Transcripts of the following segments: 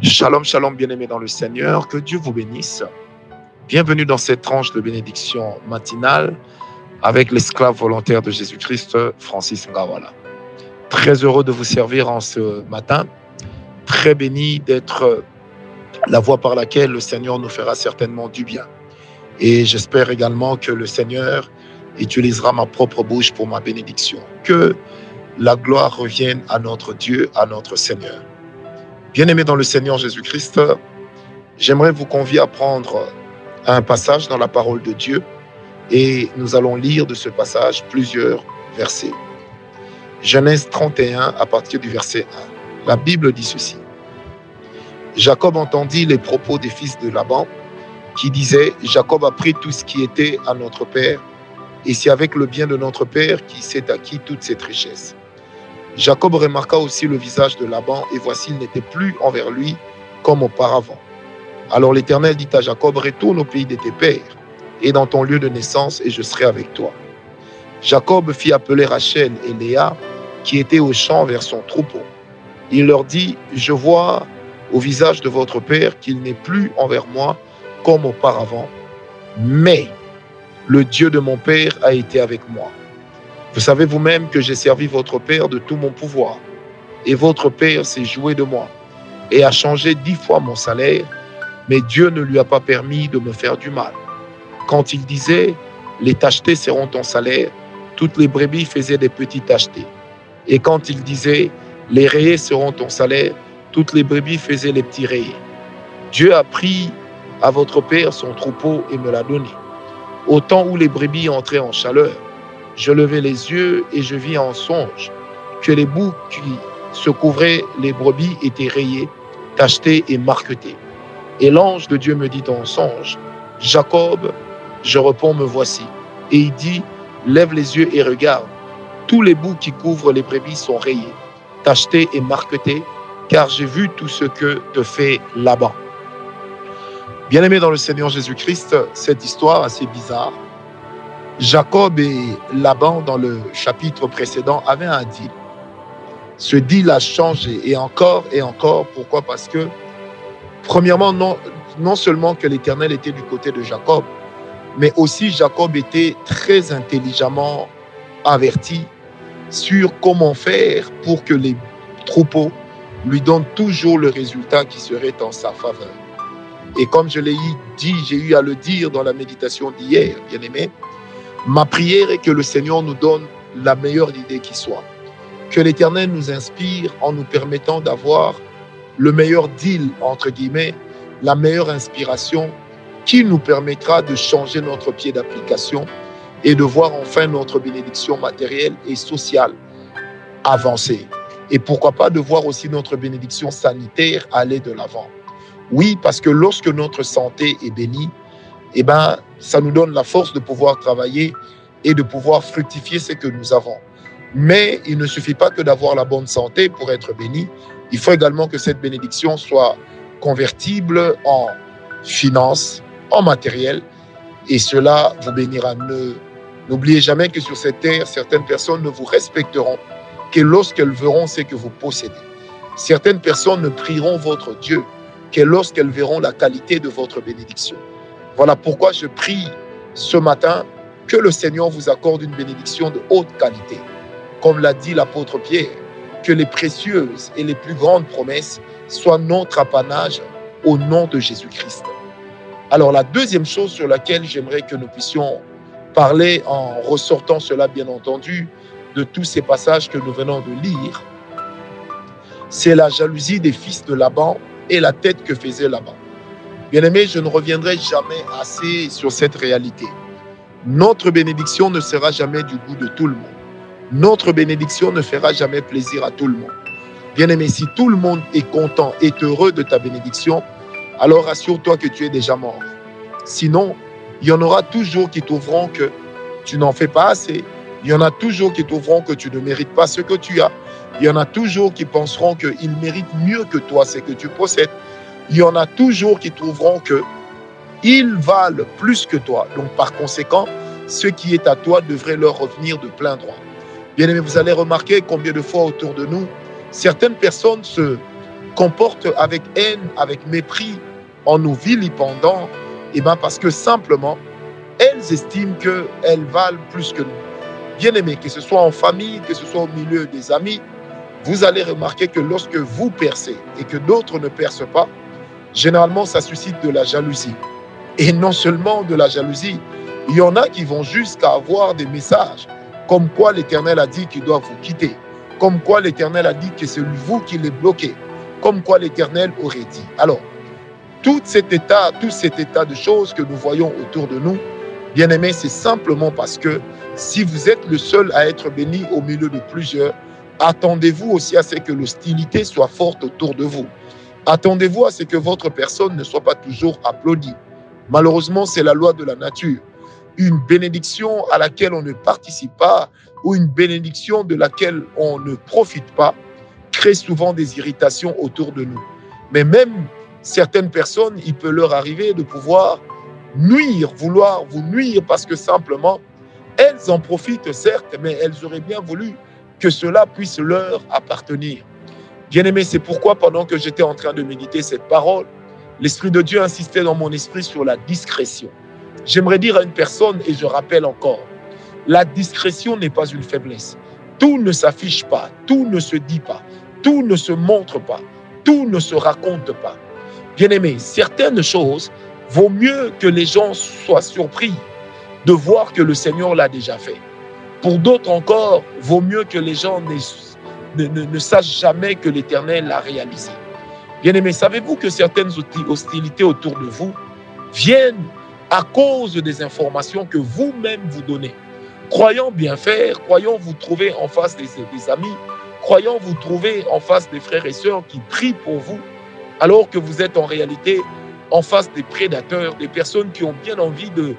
Shalom, shalom, bien-aimés dans le Seigneur, que Dieu vous bénisse. Bienvenue dans cette tranche de bénédiction matinale avec l'esclave volontaire de Jésus-Christ, Francis Ngawala. Très heureux de vous servir en ce matin, très béni d'être la voie par laquelle le Seigneur nous fera certainement du bien. Et j'espère également que le Seigneur utilisera ma propre bouche pour ma bénédiction. Que la gloire revienne à notre Dieu, à notre Seigneur. Bien-aimés dans le Seigneur Jésus-Christ, j'aimerais vous convier à prendre un passage dans la parole de Dieu et nous allons lire de ce passage plusieurs versets. Genèse 31 à partir du verset 1. La Bible dit ceci. Jacob entendit les propos des fils de Laban qui disaient, Jacob a pris tout ce qui était à notre père et c'est avec le bien de notre père qui s'est acquis toute cette richesse. Jacob remarqua aussi le visage de Laban et voici, il n'était plus envers lui comme auparavant. Alors l'Éternel dit à Jacob, retourne au pays de tes pères et dans ton lieu de naissance et je serai avec toi. Jacob fit appeler Rachel et Léa qui étaient au champ vers son troupeau. Il leur dit, je vois au visage de votre père qu'il n'est plus envers moi comme auparavant, mais le Dieu de mon père a été avec moi. Vous savez vous-même que j'ai servi votre père de tout mon pouvoir, et votre père s'est joué de moi, et a changé dix fois mon salaire, mais Dieu ne lui a pas permis de me faire du mal. Quand il disait, les tachetés seront ton salaire, toutes les brebis faisaient des petits tachetés. Et quand il disait, les rayés seront ton salaire, toutes les brebis faisaient les petits rayés. Dieu a pris à votre père son troupeau et me l'a donné. Au temps où les brebis entraient en chaleur, je levai les yeux et je vis en songe que les bouts qui se couvraient les brebis étaient rayés, tachetés et marquetés. Et l'ange de Dieu me dit en songe, Jacob, je réponds, me voici. Et il dit, lève les yeux et regarde. Tous les bouts qui couvrent les brebis sont rayés, tachetés et marquetés, car j'ai vu tout ce que te fait Laban. Bien-aimé dans le Seigneur Jésus-Christ, cette histoire assez bizarre. Jacob et Laban, dans le chapitre précédent, avaient un deal. Ce deal a changé et encore et encore. Pourquoi? Parce que, premièrement, non, non seulement que l'Éternel était du côté de Jacob, mais aussi Jacob était très intelligemment averti sur comment faire pour que les troupeaux lui donnent toujours le résultat qui serait en sa faveur. Et comme je l'ai dit, j'ai eu à le dire dans la méditation d'hier, bien aimé, ma prière est que le Seigneur nous donne la meilleure idée qui soit. Que l'Éternel nous inspire en nous permettant d'avoir le meilleur deal, entre guillemets, la meilleure inspiration qui nous permettra de changer notre pied d'application et de voir enfin notre bénédiction matérielle et sociale avancer. Et pourquoi pas de voir aussi notre bénédiction sanitaire aller de l'avant. Oui, parce que lorsque notre santé est bénie, eh ben, ça nous donne la force de pouvoir travailler et de pouvoir fructifier ce que nous avons. Mais il ne suffit pas que d'avoir la bonne santé pour être béni. Il faut également que cette bénédiction soit convertible en finances, en matériel, et cela vous bénira. N'oubliez jamais que sur cette terre, certaines personnes ne vous respecteront que lorsqu'elles verront ce que vous possédez. Certaines personnes ne prieront votre Dieu que lorsqu'elles verront la qualité de votre bénédiction. Voilà pourquoi je prie ce matin que le Seigneur vous accorde une bénédiction de haute qualité. Comme l'a dit l'apôtre Pierre, que les précieuses et les plus grandes promesses soient notre apanage au nom de Jésus-Christ. Alors la deuxième chose sur laquelle j'aimerais que nous puissions parler en ressortant cela bien entendu de tous ces passages que nous venons de lire, c'est la jalousie des fils de Laban et la tête que faisait Laban. Bien aimé, je ne reviendrai jamais assez sur cette réalité. Notre bénédiction ne sera jamais du goût de tout le monde. Notre bénédiction ne fera jamais plaisir à tout le monde. Bien aimé, si tout le monde est content, et heureux de ta bénédiction, alors assure-toi que tu es déjà mort. Sinon, il y en aura toujours qui trouveront que tu n'en fais pas assez. Il y en a toujours qui trouveront que tu ne mérites pas ce que tu as. Il y en a toujours qui penseront qu'ils méritent mieux que toi ce que tu possèdes. Il y en a toujours qui trouveront que ils valent plus que toi. Donc par conséquent, ce qui est à toi devrait leur revenir de plein droit. Bien aimé, vous allez remarquer combien de fois autour de nous, certaines personnes se comportent avec haine, avec mépris, en nous vilipendant, et bien parce que simplement, elles estiment qu'elles valent plus que nous. Bien aimé, que ce soit en famille, que ce soit au milieu des amis, vous allez remarquer que lorsque vous percez et que d'autres ne percent pas, généralement ça suscite de la jalousie. Et non seulement de la jalousie, il y en a qui vont jusqu'à avoir des messages comme quoi l'Éternel a dit qu'il doit vous quitter, comme quoi l'Éternel a dit que c'est vous qui l'est bloqué, comme quoi l'Éternel aurait dit. Alors, tout cet état, tout cet état de choses que nous voyons autour de nous, bien aimé, c'est simplement parce que si vous êtes le seul à être béni au milieu de plusieurs, attendez-vous aussi à ce que l'hostilité soit forte autour de vous. Attendez-vous à ce que votre personne ne soit pas toujours applaudie. Malheureusement, c'est la loi de la nature. Une bénédiction à laquelle on ne participe pas ou une bénédiction de laquelle on ne profite pas crée souvent des irritations autour de nous. Mais même certaines personnes, il peut leur arriver de pouvoir nuire, vouloir vous nuire parce que simplement, elles en profitent certes, mais elles auraient bien voulu que cela puisse leur appartenir. Bien aimé, c'est pourquoi pendant que j'étais en train de méditer cette parole, l'Esprit de Dieu insistait dans mon esprit sur la discrétion. J'aimerais dire à une personne, et je rappelle encore, la discrétion n'est pas une faiblesse. Tout ne s'affiche pas, tout ne se dit pas, tout ne se montre pas, tout ne se raconte pas. Bien aimé, certaines choses, vaut mieux que les gens soient surpris de voir que le Seigneur l'a déjà fait. Pour d'autres encore, vaut mieux que les gens ne, ne, sachent jamais que l'Éternel l'a réalisé. Bien aimé, savez-vous que certaines hostilités autour de vous viennent à cause des informations que vous-même vous donnez? Croyant bien faire, croyant vous trouver en face des, des amis, croyant vous trouver en face des frères et sœurs qui prient pour vous, alors que vous êtes en réalité en face des prédateurs, des personnes qui ont bien envie de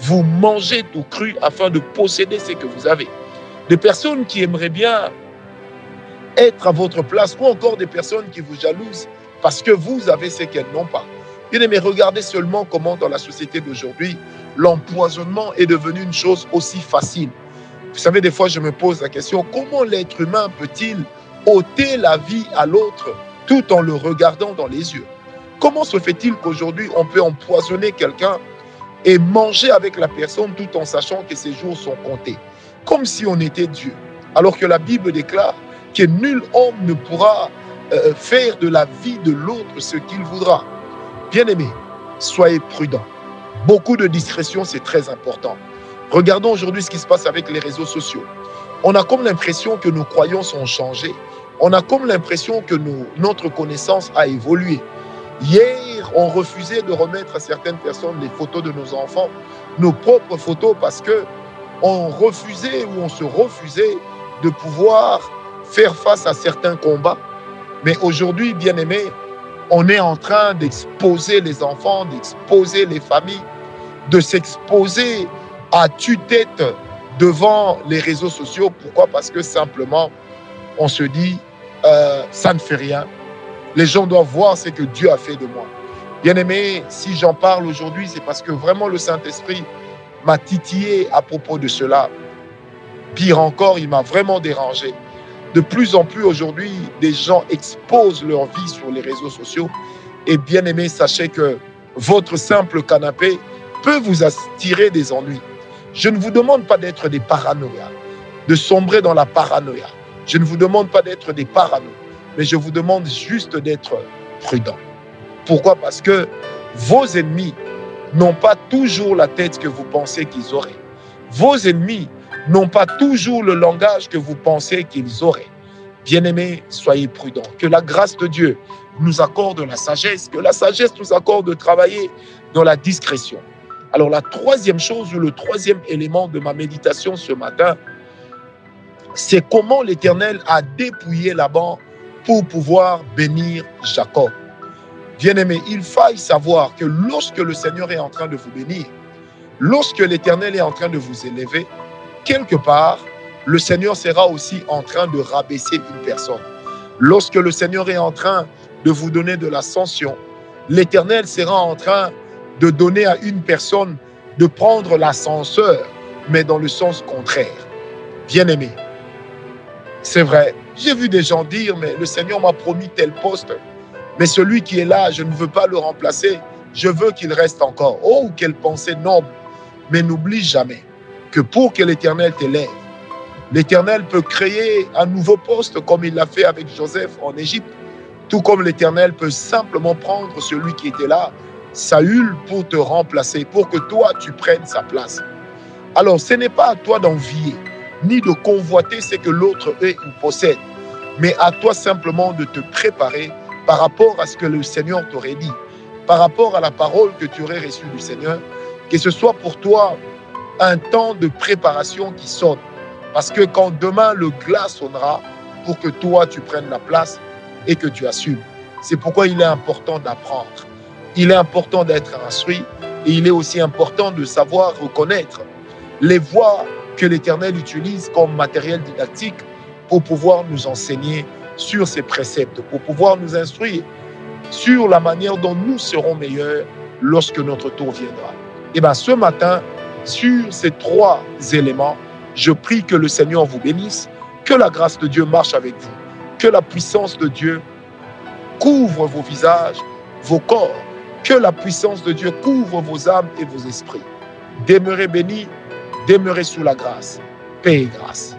vous manger tout cru afin de posséder ce que vous avez. Des personnes qui aimeraient bien être à votre place ou encore des personnes qui vous jalousent parce que vous avez ce qu'elles n'ont pas. Bien aimé, regardez seulement comment dans la société d'aujourd'hui, l'empoisonnement est devenu une chose aussi facile. Vous savez, des fois, je me pose la question, comment l'être humain peut-il ôter la vie à l'autre tout en le regardant dans les yeux? Comment se fait-il qu'aujourd'hui, on peut empoisonner quelqu'un et manger avec la personne tout en sachant que ses jours sont comptés, comme si on était Dieu. Alors que la Bible déclare que nul homme ne pourra euh, faire de la vie de l'autre ce qu'il voudra. Bien-aimés, soyez prudents. Beaucoup de discrétion, c'est très important. Regardons aujourd'hui ce qui se passe avec les réseaux sociaux. On a comme l'impression que nos croyances ont changé. On a comme l'impression que notre connaissance a évolué. Hier, on refusait de remettre à certaines personnes les photos de nos enfants, nos propres photos, parce que on refusait ou on se refusait de pouvoir faire face à certains combats. Mais aujourd'hui, bien aimé, on est en train d'exposer les enfants, d'exposer les familles, de s'exposer à tue-tête devant les réseaux sociaux. Pourquoi? Parce que simplement, on se dit, euh, ça ne fait rien, les gens doivent voir ce que Dieu a fait de moi. Bien aimé, si j'en parle aujourd'hui, c'est parce que vraiment le Saint-Esprit m'a titillé à propos de cela. Pire encore, il m'a vraiment dérangé. De plus en plus aujourd'hui, des gens exposent leur vie sur les réseaux sociaux. Et bien aimé, sachez que votre simple canapé peut vous attirer des ennuis. Je ne vous demande pas d'être des paranoïas, de sombrer dans la paranoïa. Je ne vous demande pas d'être des paranoïas mais je vous demande juste d'être prudent. Pourquoi? Parce que vos ennemis n'ont pas toujours la tête que vous pensez qu'ils auraient. Vos ennemis n'ont pas toujours le langage que vous pensez qu'ils auraient. Bien-aimés, soyez prudents. Que la grâce de Dieu nous accorde la sagesse, que la sagesse nous accorde de travailler dans la discrétion. Alors la troisième chose ou le troisième élément de ma méditation ce matin, c'est comment l'Éternel a dépouillé la banque pour pouvoir bénir Jacob. Bien-aimé, il faille savoir que lorsque le Seigneur est en train de vous bénir, lorsque l'Éternel est en train de vous élever, quelque part, le Seigneur sera aussi en train de rabaisser une personne. Lorsque le Seigneur est en train de vous donner de l'ascension, l'Éternel sera en train de donner à une personne de prendre l'ascenseur, mais dans le sens contraire. Bien-aimé, c'est vrai, j'ai vu des gens dire, mais le Seigneur m'a promis tel poste, Mais celui qui est là, je ne veux pas le remplacer. Je veux qu'il reste encore. Oh, quelle pensée noble. Mais n'oublie jamais que pour que l'Éternel t'élève, l'Éternel peut créer un nouveau poste comme il l'a fait avec Joseph en Égypte. Tout comme l'Éternel peut simplement prendre celui qui était là, Saül, pour te remplacer, pour que toi, tu prennes sa place. Alors, ce n'est pas à toi d'envier, ni de convoiter ce que l'autre est ou possède, mais à toi simplement de te préparer par rapport à ce que le Seigneur t'aurait dit, par rapport à la parole que tu aurais reçue du Seigneur, que ce soit pour toi un temps de préparation qui sonne. Parce que quand demain le glas sonnera, pour que toi tu prennes la place et que tu assumes. C'est pourquoi il est important d'apprendre. Il est important d'être instruit et il est aussi important de savoir reconnaître les voies que l'Éternel utilise comme matériel didactique pour pouvoir nous enseigner sur ses préceptes, pour pouvoir nous instruire sur la manière dont nous serons meilleurs lorsque notre tour viendra. Et bien ce matin, sur ces trois éléments, je prie que le Seigneur vous bénisse, que la grâce de Dieu marche avec vous, que la puissance de Dieu couvre vos visages, vos corps, que la puissance de Dieu couvre vos âmes et vos esprits. Demeurez bénis, demeurez sous la grâce. Paix et grâce.